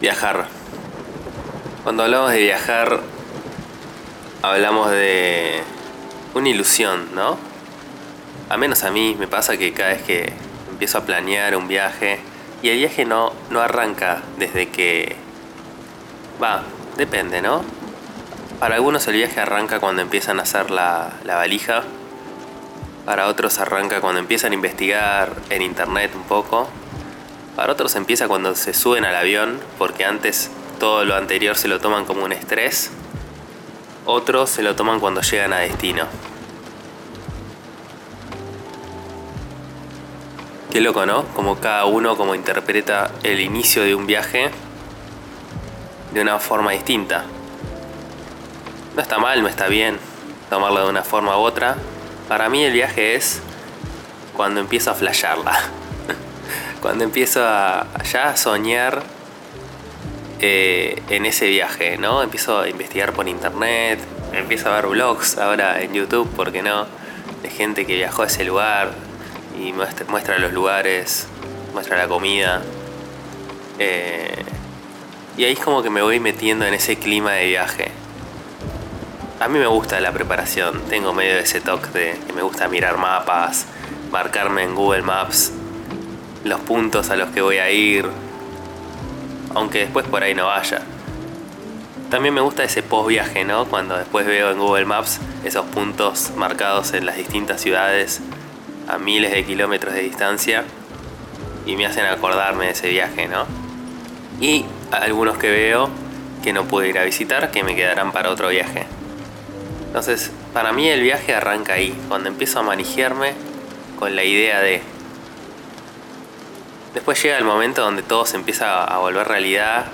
Viajar. Cuando hablamos de viajar, hablamos de una ilusión, ¿no? A menos a mí me pasa que cada vez que empiezo a planear un viaje, y el viaje no, no arranca desde que... Va, depende, ¿no? Para algunos el viaje arranca cuando empiezan a hacer la, la valija, para otros arranca cuando empiezan a investigar en internet un poco, para otros empieza cuando se suben al avión, porque antes todo lo anterior se lo toman como un estrés. Otros se lo toman cuando llegan a destino. Qué loco, ¿no? Como cada uno como interpreta el inicio de un viaje de una forma distinta. No está mal, no está bien tomarlo de una forma u otra. Para mí el viaje es cuando empiezo a flashearla. Cuando empiezo a ya soñar eh, en ese viaje, ¿no? Empiezo a investigar por internet, empiezo a ver vlogs ahora en YouTube, ¿por qué no? De gente que viajó a ese lugar y muestra, los lugares, muestra la comida. Eh, y ahí es como que me voy metiendo en ese clima de viaje. A mí me gusta la preparación, tengo medio de ese toque de que me gusta mirar mapas, marcarme en Google Maps los puntos a los que voy a ir, aunque después por ahí no vaya. También me gusta ese post viaje, ¿no? Cuando después veo en Google Maps esos puntos marcados en las distintas ciudades a miles de kilómetros de distancia y me hacen acordarme de ese viaje, ¿no? Y algunos que veo que no puedo ir a visitar que me quedarán para otro viaje. Entonces, para mí el viaje arranca ahí, cuando empiezo a manejarme con la idea de Después llega el momento donde todo se empieza a volver realidad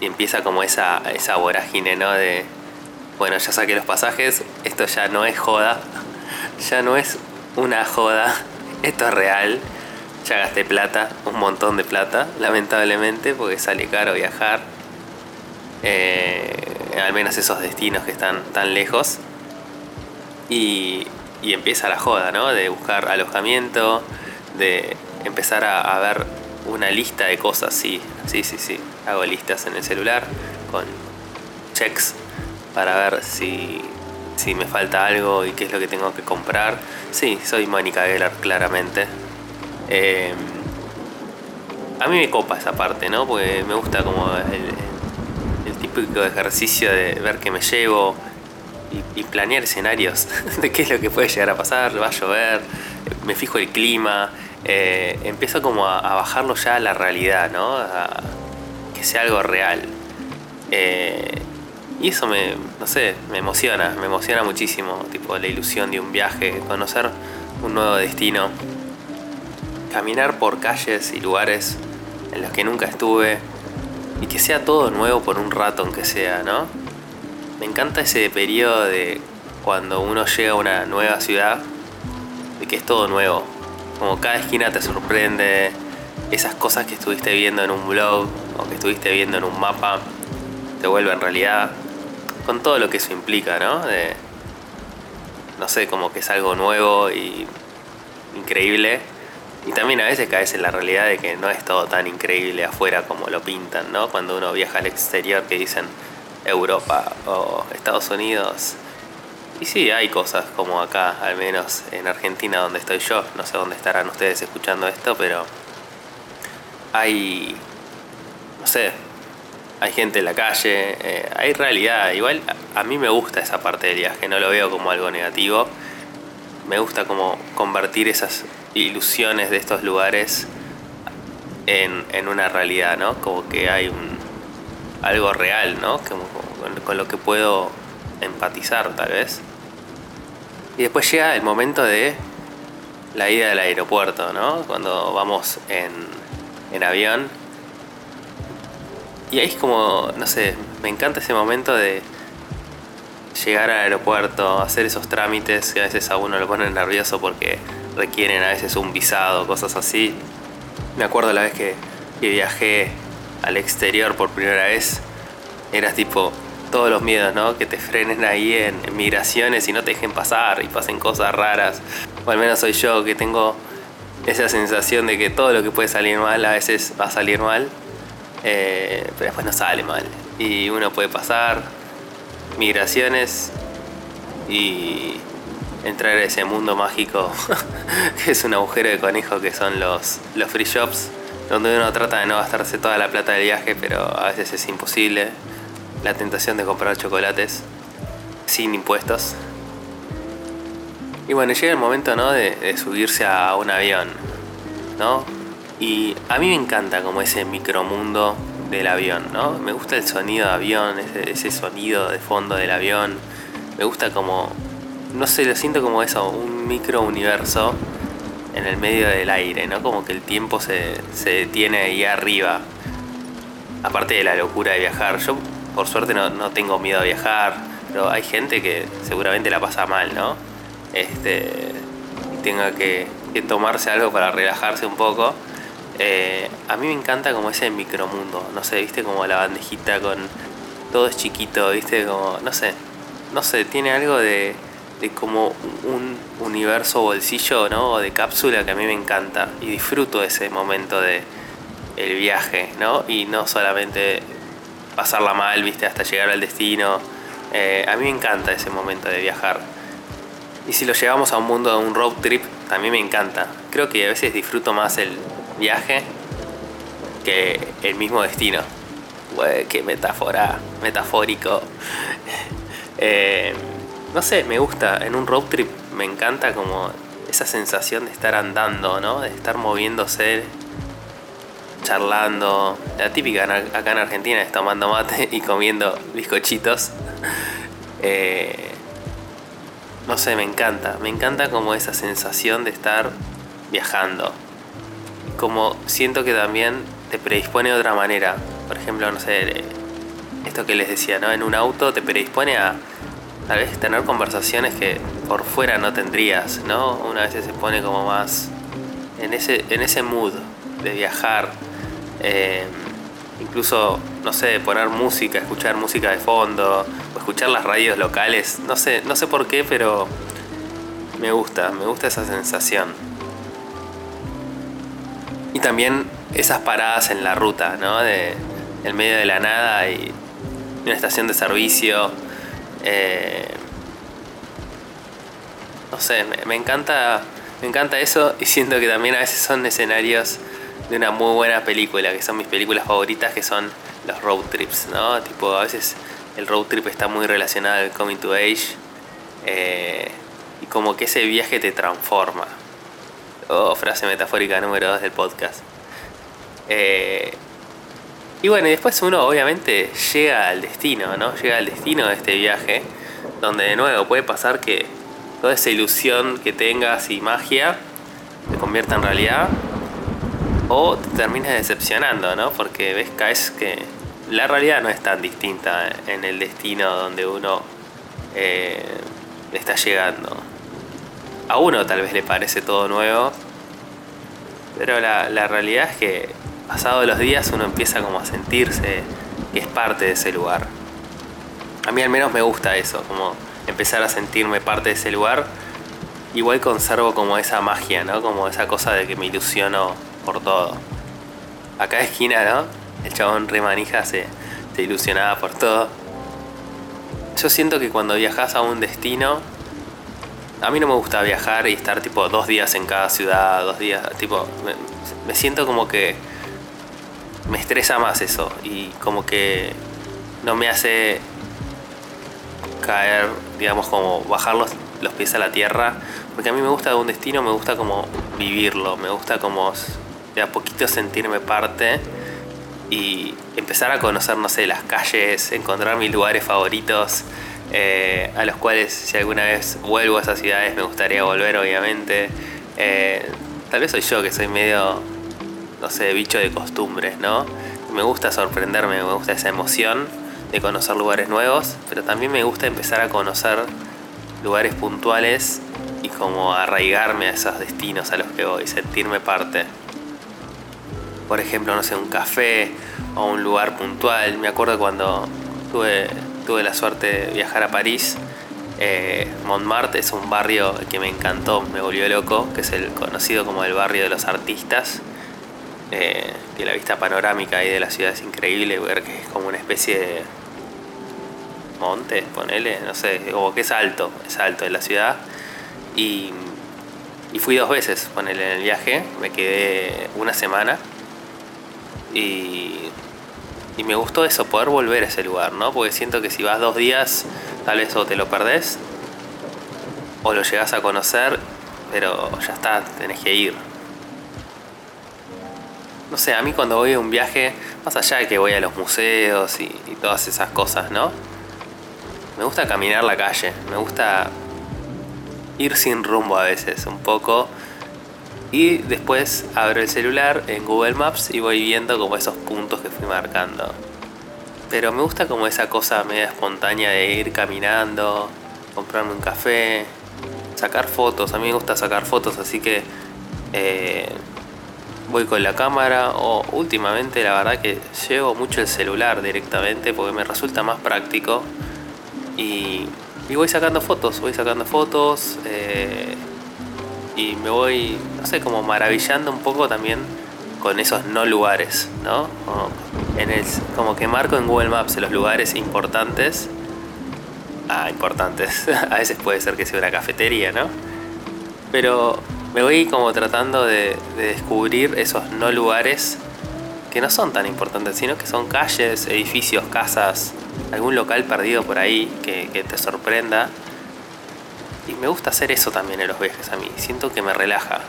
y empieza como esa, esa vorágine, ¿no? De, bueno, ya saqué los pasajes, esto ya no es joda, ya no es una joda, esto es real, ya gasté plata, un montón de plata, lamentablemente, porque sale caro viajar, eh, al menos esos destinos que están tan lejos, y, y empieza la joda, ¿no? De buscar alojamiento, de empezar a, ver una lista de cosas, sí, sí, sí, sí. Hago listas en el celular con checks para ver si, si me falta algo y qué es lo que tengo que comprar. Sí, soy Mónica Geller, claramente. Em, a mí me copa esa parte, ¿no? Porque me gusta como el, el típico ejercicio de ver qué me llevo y, y planear escenarios de qué es lo que puede llegar a pasar, va a llover, me fijo el clima, eh, empiezo como a, bajarlo ya a la realidad, ¿no? Que sea algo real. Eh, y eso me, no sé, me emociona, me emociona muchísimo, tipo la ilusión de un viaje, conocer un nuevo destino, caminar por calles y lugares en los que nunca estuve y que sea todo nuevo por un rato aunque sea, ¿no? Me encanta ese periodo de cuando uno llega a una nueva ciudad, de que es todo nuevo, como cada esquina te sorprende, esas cosas que estuviste viendo en un blog o que estuviste viendo en un mapa te vuelven realidad, con todo lo que eso implica, ¿no? De, no sé, como que es algo nuevo y increíble. Y también a veces caes en la realidad de que no es todo tan increíble afuera como lo pintan, ¿no? Cuando uno viaja al exterior que dicen Europa o Estados Unidos y sí, hay cosas como acá, al menos en Argentina donde estoy yo. No sé dónde estarán ustedes escuchando esto, pero hay, no sé, hay gente en la calle, eh, hay realidad. Igual a mí me gusta esa parte del viaje, no lo veo como algo negativo. Me gusta como convertir esas ilusiones de estos lugares en, en una realidad, ¿no? Como que hay un, algo real, ¿no? Con lo que puedo empatizar tal vez. Y después llega el momento de la ida del aeropuerto, ¿no? Cuando vamos en, en avión. Y ahí es como, no sé, me encanta ese momento de llegar al aeropuerto, hacer esos trámites que a veces a uno lo ponen nervioso porque requieren a veces un visado, cosas así. Me acuerdo la vez que, que viajé al exterior por primera vez, era tipo, todos los miedos, ¿no? Que te frenen ahí en, migraciones y no te dejen pasar y pasen cosas raras. O al menos soy yo que tengo esa sensación de que todo lo que puede salir mal a veces va a salir mal. Eh, pero después no sale mal. Y uno puede pasar migraciones y entrar a ese mundo mágico que es un agujero de conejo que son los, los free shops, donde uno trata de no gastarse toda la plata del viaje, pero a veces es imposible. La tentación de comprar chocolates sin impuestos. Y bueno, llega el momento ¿no? de, subirse a un avión, ¿no? Y a mí me encanta como ese micromundo del avión, ¿no? Me gusta el sonido de avión, ese, sonido de fondo del avión. Me gusta como no sé, lo siento como eso, un micro universo en el medio del aire, ¿no? Como que el tiempo se, detiene ahí arriba. Aparte de la locura de viajar. Por suerte, no, tengo miedo a viajar, pero hay gente que seguramente la pasa mal, ¿no? Este, tenga que, tomarse algo para relajarse un poco. Eh, a mí me encanta como ese micromundo, no sé, viste como la bandejita con todo es chiquito, viste como, no sé, no sé, tiene algo de, de como un universo bolsillo, ¿no? O de cápsula que a mí me encanta y disfruto ese momento de el viaje, ¿no? Y no solamente pasarla mal, viste, hasta llegar al destino. Eh, a mí me encanta ese momento de viajar. Y si lo llevamos a un mundo de un road trip, también me encanta. Creo que a veces disfruto más el viaje que el mismo destino. Ué, qué metáfora, metafórico. eh, no sé, me gusta. En un road trip me encanta como esa sensación de estar andando, ¿no? De estar moviéndose, charlando. La típica acá en Argentina es tomando mate y comiendo bizcochitos. Eh, no sé, me encanta. Me encanta como esa sensación de estar viajando. Como siento que también te predispone de otra manera. Por ejemplo, no sé, esto que les decía, ¿no? En un auto te predispone a tal vez tener conversaciones que por fuera no tendrías, ¿no? Una vez se pone como más en ese, en ese mood de viajar. Eh, incluso, no sé, poner música, escuchar música de fondo, o escuchar las radios locales. No sé, no sé por qué, pero me gusta, me gusta esa sensación. Y también esas paradas en la ruta, ¿no? De en medio de la nada y una estación de servicio eh, no sé, me, encanta, me encanta eso y siento que también a veces son escenarios de una muy buena película, que son mis películas favoritas, que son los road trips, ¿no? Tipo, a veces el road trip está muy relacionado al coming to age eh, y como que ese viaje te transforma. Oh, frase metafórica número 2 del podcast. Eh, y bueno, y después uno obviamente llega al destino, ¿no? Llega al destino de este viaje, donde de nuevo puede pasar que toda esa ilusión que tengas y magia se convierta en realidad o te termines decepcionando, ¿no? Porque ves, caes que la realidad no es tan distinta en el destino donde uno eh, está llegando. A uno tal vez le parece todo nuevo, pero la, la realidad es que pasados los días uno empieza como a sentirse que es parte de ese lugar. A mí al menos me gusta eso, como empezar a sentirme parte de ese lugar. Igual conservo como esa magia, ¿no? Como esa cosa de que me ilusiono por todo. Acá de esquina, ¿no? El chabón remanija se, se ilusionaba por todo. Yo siento que cuando viajas a un destino, a mí no me gusta viajar y estar tipo dos días en cada ciudad, dos días, tipo, me siento como que me estresa más eso y como que no me hace caer, digamos, como bajar los, pies a la tierra, porque a mí me gusta un destino, me gusta como vivirlo, me gusta como a poquito sentirme parte y empezar a conocer, no sé, las calles, encontrar mis lugares favoritos, eh, a los cuales si alguna vez vuelvo a esas ciudades me gustaría volver, obviamente. Eh, tal vez soy yo que soy medio no sé, bicho de costumbres, ¿no? Me gusta sorprenderme, me gusta esa emoción de conocer lugares nuevos, pero también me gusta empezar a conocer lugares puntuales y como arraigarme a esos destinos a los que voy, sentirme parte. Por ejemplo, no sé, un café o un lugar puntual. Me acuerdo cuando tuve, tuve la suerte de viajar a París. Eh, Montmartre es un barrio que me encantó, me volvió loco, que es el conocido como el barrio de los artistas eh, la vista panorámica ahí de la ciudad es increíble, ver que es como una especie de monte, ponele, no sé, como que es alto, es alto en la ciudad. Y, y fui dos veces, ponele, en el viaje, me quedé una semana y, y me gustó eso, poder volver a ese lugar, ¿no? Porque siento que si vas dos días, tal vez o te lo perdés o lo llegas a conocer, pero ya está, tenés que ir. No sé, a mí cuando voy a un viaje, más allá de que voy a los museos y, y todas esas cosas, ¿no? Me gusta caminar la calle, me gusta ir sin rumbo a veces, un poco. Y después abro el celular en Google Maps y voy viendo como esos puntos que fui marcando. Pero me gusta como esa cosa media espontánea de ir caminando, comprarme un café, sacar fotos. A mí me gusta sacar fotos, así que eh, voy con la cámara o últimamente la verdad que llevo mucho el celular directamente porque me resulta más práctico y, voy sacando fotos, voy sacando fotos eh, y me voy, no sé, como maravillando un poco también con esos no lugares, ¿no? Como, que marco en Google Maps los lugares importantes. Ah, importantes. A veces puede ser que sea una cafetería, ¿no? Pero me voy como tratando de, de descubrir esos no lugares que no son tan importantes, sino que son calles, edificios, casas, algún local perdido por ahí que, te sorprenda. Y me gusta hacer eso también en los viajes a mí. Siento que me relaja.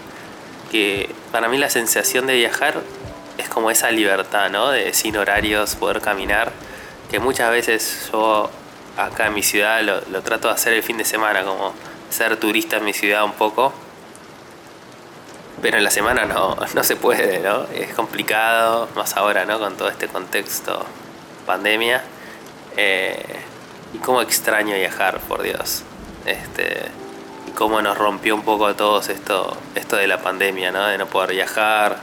Que para mí la sensación de viajar es como esa libertad, ¿no? De sin horarios, poder caminar. Que muchas veces yo acá en mi ciudad lo, trato de hacer el fin de semana, como ser turista en mi ciudad un poco pero en la semana no, no se puede, ¿no? Es complicado, más ahora, ¿no? Con todo este contexto pandemia. Eh, y cómo extraño viajar, por Dios. Este, cómo nos rompió un poco a todos esto, esto de la pandemia, ¿no? De no poder viajar.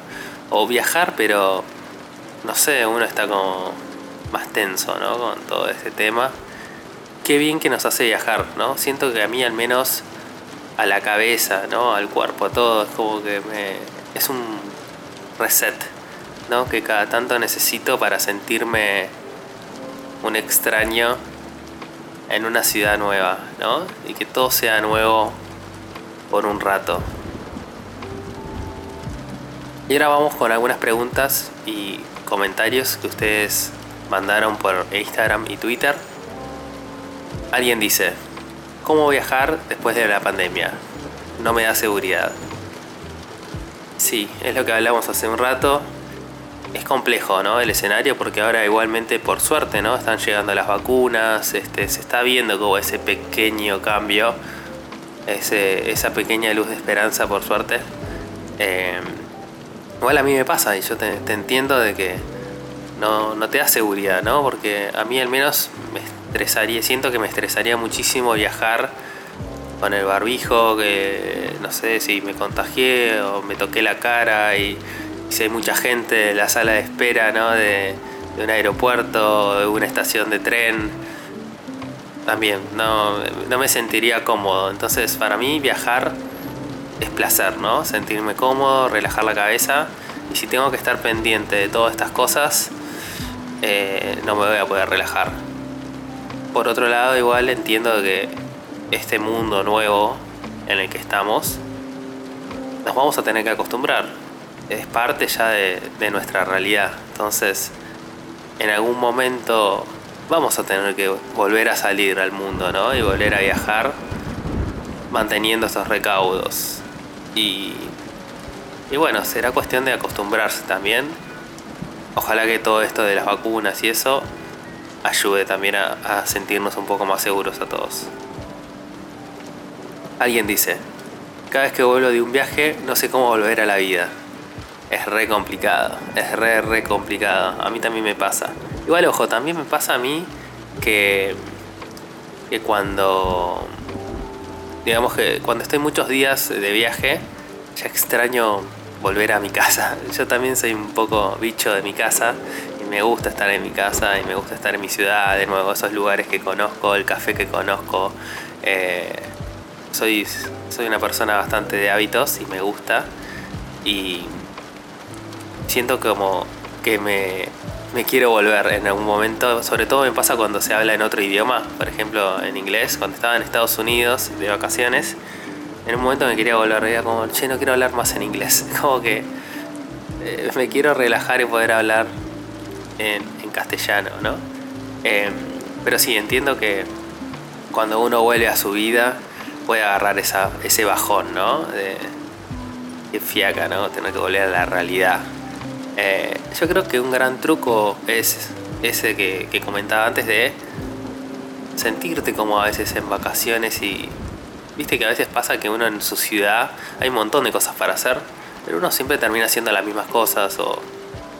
O viajar, pero no sé, uno está como más tenso, ¿no? Con todo este tema. Qué bien que nos hace viajar, ¿no? Siento que a mí al menos a la cabeza, ¿no? Al cuerpo, a todo. Es como que me, es un reset, ¿no? Que cada tanto necesito para sentirme un extraño en una ciudad nueva, ¿no? Y que todo sea nuevo por un rato. Y ahora vamos con algunas preguntas y comentarios que ustedes mandaron por Instagram y Twitter. Alguien dice, ¿Cómo viajar después de la pandemia? No me da seguridad. Sí, es lo que hablamos hace un rato. Es complejo, ¿no? El escenario porque ahora igualmente por suerte, ¿no? Están llegando las vacunas, este, se está viendo como ese pequeño cambio, ese, esa pequeña luz de esperanza por suerte. Eh, igual a mí me pasa y yo te, entiendo de que no, no, te da seguridad, ¿no? Porque a mí al menos me estresaría, siento que me estresaría muchísimo viajar con el barbijo, que no sé si me contagié o me toqué la cara y, si hay mucha gente en la sala de espera ¿no? de, un aeropuerto, de una estación de tren, también no, no me sentiría cómodo. Entonces para mí viajar es placer, ¿no? Sentirme cómodo, relajar la cabeza y si tengo que estar pendiente de todas estas cosas, eh, no me voy a poder relajar. Por otro lado, igual entiendo que este mundo nuevo en el que estamos, nos vamos a tener que acostumbrar. Es parte ya de, nuestra realidad. Entonces, en algún momento vamos a tener que volver a salir al mundo, ¿no? Y volver a viajar manteniendo estos recaudos. Y, y bueno, será cuestión de acostumbrarse también. Ojalá que todo esto de las vacunas y eso ayude también a, sentirnos un poco más seguros a todos. Alguien dice, cada vez que vuelvo de un viaje no sé cómo volver a la vida. Es re complicado, es re, re complicado. A mí también me pasa. Igual, ojo, también me pasa a mí que, que cuando, digamos que cuando estoy muchos días de viaje, ya extraño volver a mi casa. Yo también soy un poco bicho de mi casa me gusta estar en mi casa y me gusta estar en mi ciudad, de nuevo, esos lugares que conozco, el café que conozco. Eh, soy, soy una persona bastante de hábitos y me gusta. Y siento como que me, me quiero volver en algún momento. Sobre todo me pasa cuando se habla en otro idioma, por ejemplo en inglés, cuando estaba en Estados Unidos de vacaciones. En un momento me quería volver, era como, che, no quiero hablar más en inglés. Como que eh, me quiero relajar y poder hablar en, castellano, ¿no? Em, pero sí, entiendo que cuando uno vuelve a su vida puede agarrar esa, ese bajón, ¿no? De, que fiaca, ¿no? Tener que volver a la realidad. Eh, yo creo que un gran truco es ese que, comentaba antes de sentirte como a veces en vacaciones y viste que a veces pasa que uno en su ciudad hay un montón de cosas para hacer, pero uno siempre termina haciendo las mismas cosas o,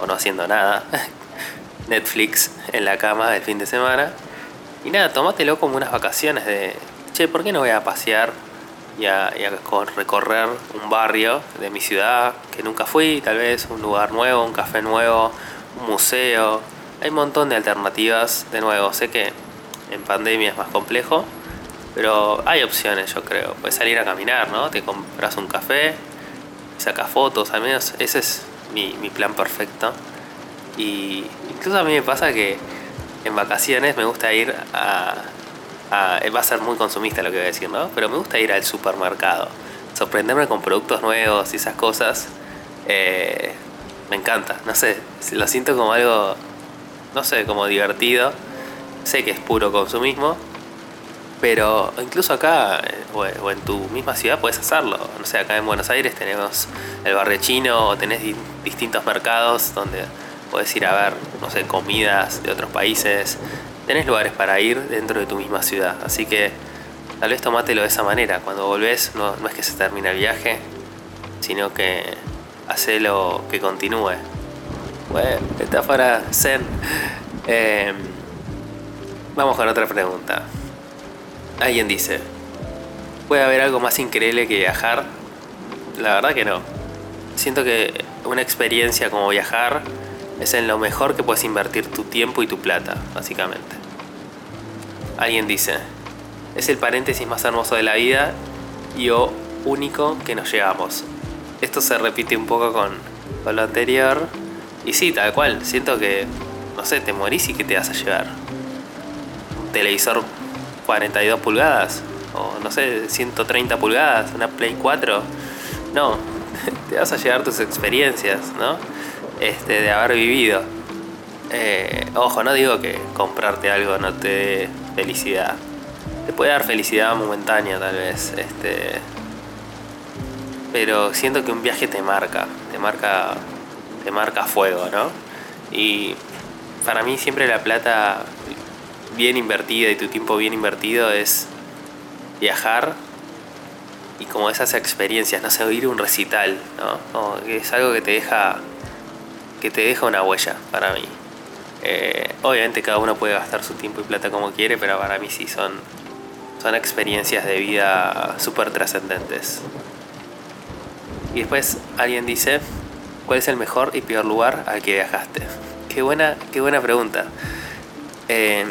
o no haciendo nada. Netflix en la cama el fin de semana. Y nada, tómatelo como unas vacaciones de, che, ¿por qué no voy a pasear y a, recorrer un barrio de mi ciudad que nunca fui? Tal vez un lugar nuevo, un café nuevo, un museo. Hay un montón de alternativas. De nuevo, sé que en pandemia es más complejo, pero hay opciones, yo creo. Puedes salir a caminar, ¿no? Te compras un café, sacas fotos, al menos ese es mi, mi plan perfecto. Y incluso a mí me pasa que en vacaciones me gusta ir a, Va a ser muy consumista lo que voy a decir, ¿no? Pero me gusta ir al supermercado. Sorprenderme con productos nuevos y esas cosas. Eh, me encanta, no sé. Lo siento como algo, no sé, como divertido. Sé que es puro consumismo. Pero incluso acá eh, o en tu misma ciudad puedes hacerlo. No sé, acá en Buenos Aires tenemos el barrio chino o tenés distintos mercados donde Puedes ir a ver, no sé, comidas de otros países. Tenés lugares para ir dentro de tu misma ciudad. Así que tal vez tomátelo de esa manera. Cuando volvés no, es que se termine el viaje, sino que hacelo que continúe. Bueno, está para zen. Em, vamos con otra pregunta. Alguien dice, ¿puede haber algo más increíble que viajar? La verdad que no. Siento que una experiencia como viajar es en lo mejor que puedes invertir tu tiempo y tu plata, básicamente. Alguien dice, es el paréntesis más hermoso de la vida y o único que nos llevamos. Esto se repite un poco con, lo anterior. Y sí, tal cual, siento que, no sé, te morís y que te vas a llevar. Un televisor 42 pulgadas, o no sé, 130 pulgadas, una Play 4. No, te vas a llevar tus experiencias, ¿no? este, de haber vivido. Eh, ojo, no digo que comprarte algo no te felicidad. Te puede dar felicidad momentánea tal vez. Este, pero siento que un viaje te marca. Te marca. Te marca fuego, ¿no? Y para mí siempre la plata bien invertida y tu tiempo bien invertido es viajar y como esas experiencias, no sé, oír un recital, ¿no? es algo que te deja que te deja una huella para mí. Eh, obviamente cada uno puede gastar su tiempo y plata como quiere, pero para mí sí son, son experiencias de vida súper trascendentes. Y después alguien dice, ¿cuál es el mejor y peor lugar al que viajaste? Qué buena, qué buena pregunta. Eh,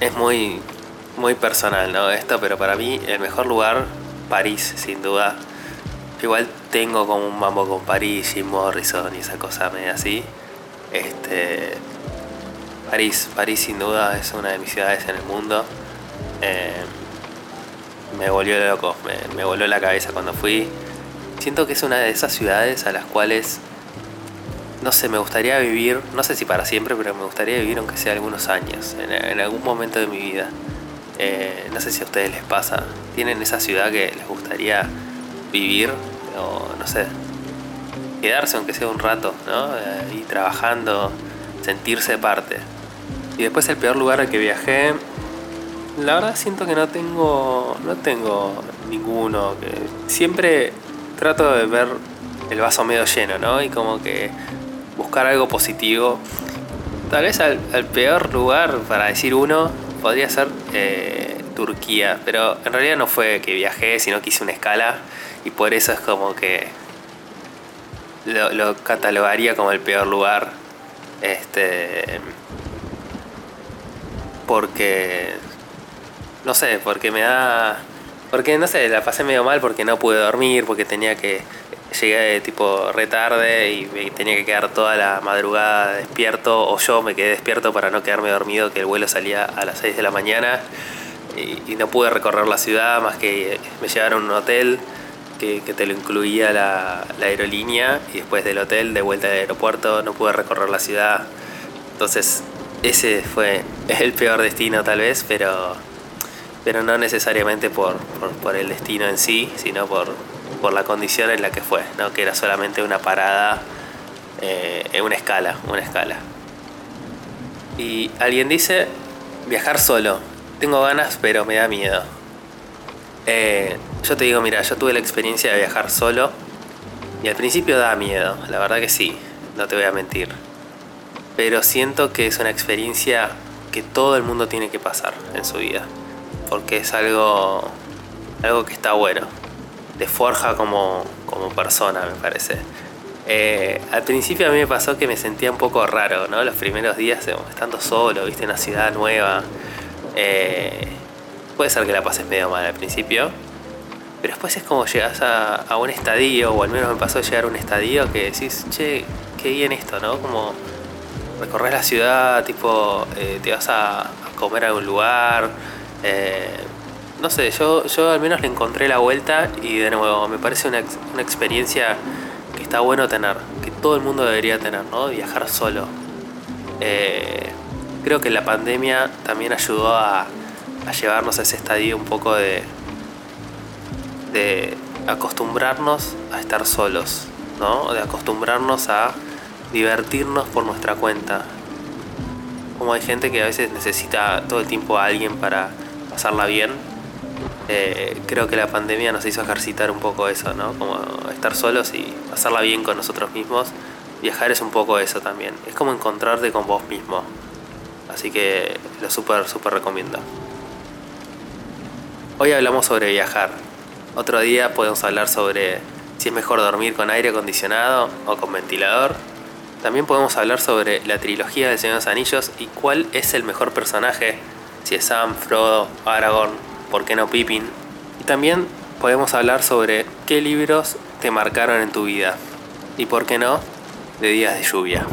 es muy, muy personal, ¿no? Esto, pero para mí el mejor lugar, París, sin duda igual tengo como un mambo con París, y Morrison y esa cosa media así. Este, París, París sin duda es una de mis ciudades en el mundo. Eh, me volvió loco, me, me voló la cabeza cuando fui. Siento que es una de esas ciudades a las cuales, no sé, me gustaría vivir, no sé si para siempre, pero me gustaría vivir aunque sea algunos años, en, algún momento de mi vida. Eh, no sé si a ustedes les pasa, tienen esa ciudad que les gustaría vivir o no sé, quedarse aunque sea un rato, ¿no? y trabajando, sentirse parte. Y después el peor lugar al que viajé, la verdad siento que no tengo, no tengo ninguno, que siempre trato de ver el vaso medio lleno, ¿no? Y como que buscar algo positivo. Tal vez al, peor lugar, para decir uno, podría ser eh, Turquía, pero en realidad no fue que viajé, sino que hice una escala y por eso es como que lo, catalogaría como el peor lugar. Este. Porque. No sé, porque me da. Porque no sé, la pasé medio mal porque no pude dormir, porque tenía que llegué tipo retarde y me tenía que quedar toda la madrugada despierto, o yo me quedé despierto para no quedarme dormido, que el vuelo salía a las 6 de la mañana y, no pude recorrer la ciudad más que me llevaron a un hotel que, te lo incluía la, aerolínea y después del hotel de vuelta al aeropuerto no pude recorrer la ciudad. Entonces ese fue el peor destino tal vez, pero, pero no necesariamente por, por, el destino en sí, sino por, por la condición en la que fue, ¿no? que era solamente una parada eh, en una escala, una escala. Y alguien dice, viajar solo, tengo ganas pero me da miedo. Eh, yo te digo, mira, yo tuve la experiencia de viajar solo y al principio da miedo, la verdad que sí, no te voy a mentir. Pero siento que es una experiencia que todo el mundo tiene que pasar en su vida, porque es algo, algo que está bueno, te forja como, como persona, me parece. Eh, al principio a mí me pasó que me sentía un poco raro, ¿no? Los primeros días estando solo, viste, en una ciudad nueva. Eh, puede ser que la pases medio mal al principio, pero después es como llegas a, un estadio, o al menos me pasó llegar a un estadio que decís, che, qué bien esto, ¿no? Como recorres la ciudad, tipo, eh, te vas a, comer a algún lugar. Eh, no sé, yo, yo al menos le encontré la vuelta y de nuevo, me parece una, una experiencia que está bueno tener, que todo el mundo debería tener, ¿no? Viajar solo. Eh, creo que la pandemia también ayudó a, a llevarnos a ese estadio un poco de, de acostumbrarnos a estar solos, ¿no? De acostumbrarnos a divertirnos por nuestra cuenta. Como hay gente que a veces necesita todo el tiempo a alguien para pasarla bien, eh, creo que la pandemia nos hizo ejercitar un poco eso, ¿no? Como estar solos y pasarla bien con nosotros mismos. Viajar es un poco eso también. Es como encontrarte con vos mismo. Así que lo súper, súper recomiendo. Hoy hablamos sobre viajar. Otro día podemos hablar sobre si es mejor dormir con aire acondicionado o con ventilador. También podemos hablar sobre la trilogía de Señor de los Anillos y cuál es el mejor personaje, si es Sam, Frodo, Aragorn, por qué no Pippin. Y también podemos hablar sobre qué libros te marcaron en tu vida y por qué no de días de lluvia.